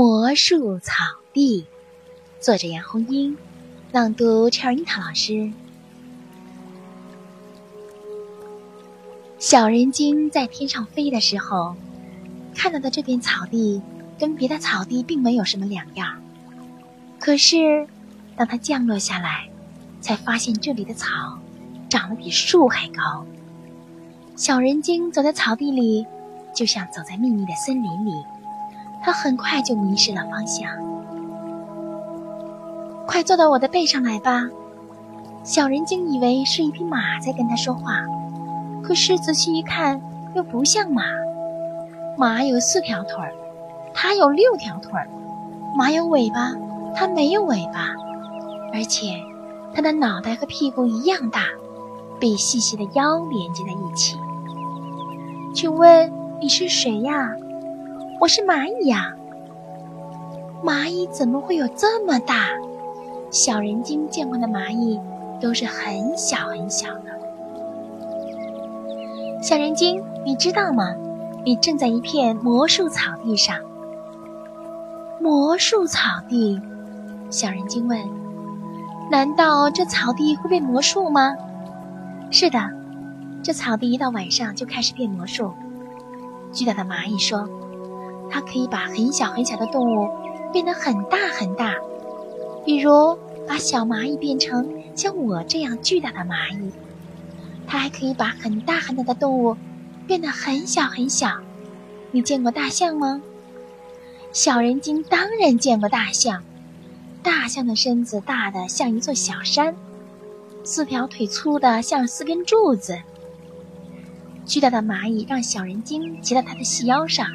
魔术草地，作者杨红樱，朗读陈尔樱桃老师。小人精在天上飞的时候，看到的这片草地跟别的草地并没有什么两样。可是，当它降落下来，才发现这里的草长得比树还高。小人精走在草地里，就像走在秘密的森林里。他很快就迷失了方向。快坐到我的背上来吧！小人精以为是一匹马在跟他说话，可是仔细一看，又不像马。马有四条腿儿，它有六条腿儿；马有尾巴，它没有尾巴，而且它的脑袋和屁股一样大，被细细的腰连接在一起。请问你是谁呀？我是蚂蚁呀，蚂蚁怎么会有这么大？小人精见过的蚂蚁都是很小很小的。小人精，你知道吗？你正在一片魔术草地上。魔术草地，小人精问：“难道这草地会变魔术吗？”是的，这草地一到晚上就开始变魔术。巨大的蚂蚁说。它可以把很小很小的动物变得很大很大，比如把小蚂蚁变成像我这样巨大的蚂蚁。它还可以把很大很大的动物变得很小很小。你见过大象吗？小人精当然见过大象。大象的身子大的像一座小山，四条腿粗的像四根柱子。巨大的蚂蚁让小人精骑到它的细腰上。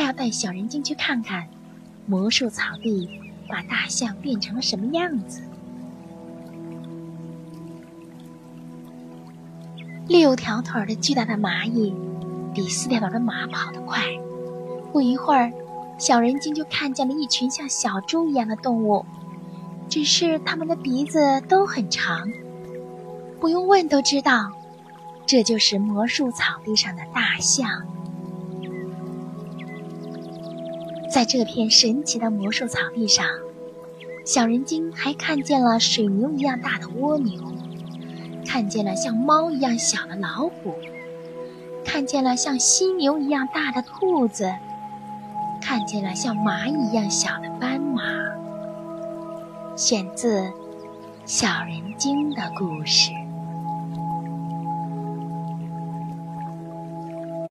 他要带小人精去看看，魔术草地把大象变成了什么样子。六条腿的巨大的蚂蚁，比四条腿的马跑得快。不一会儿，小人精就看见了一群像小猪一样的动物，只是它们的鼻子都很长。不用问都知道，这就是魔术草地上的大象。在这片神奇的魔术草地上，小人精还看见了水牛一样大的蜗牛，看见了像猫一样小的老虎，看见了像犀牛一样大的兔子，看见了像蚂蚁一样小的斑马。选自《小人精的故事》。